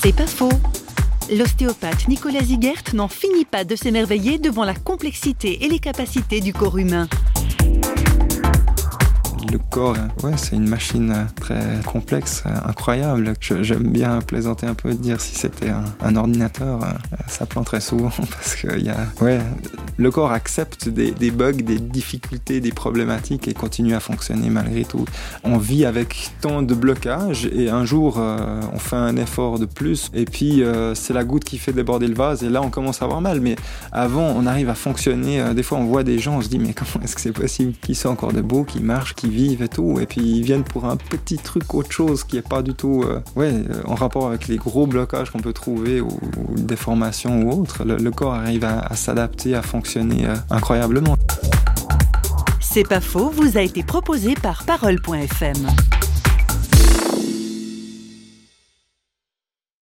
C'est pas faux. L'ostéopathe Nicolas Zigert n'en finit pas de s'émerveiller devant la complexité et les capacités du corps humain le corps, ouais, c'est une machine très complexe, incroyable. J'aime bien plaisanter un peu, dire si c'était un, ordinateur, ça planterait souvent parce que y a, ouais, le corps accepte des, bugs, des difficultés, des problématiques et continue à fonctionner malgré tout. On vit avec tant de blocages et un jour euh, on fait un effort de plus et puis euh, c'est la goutte qui fait déborder le vase et là on commence à avoir mal. Mais avant on arrive à fonctionner. Euh, des fois on voit des gens, on se dit mais comment est-ce que c'est possible qu'ils soient encore debout, qu'ils marchent, qu'ils vivent et tout. Et puis ils viennent pour un petit truc, autre chose qui est pas du tout ouais, en rapport avec les gros blocages qu'on peut trouver ou, des formations ou autres. Le, corps arrive à, à s'adapter, à fonctionner euh, incroyablement. C'est pas faux, vous a été proposé par parole.fm.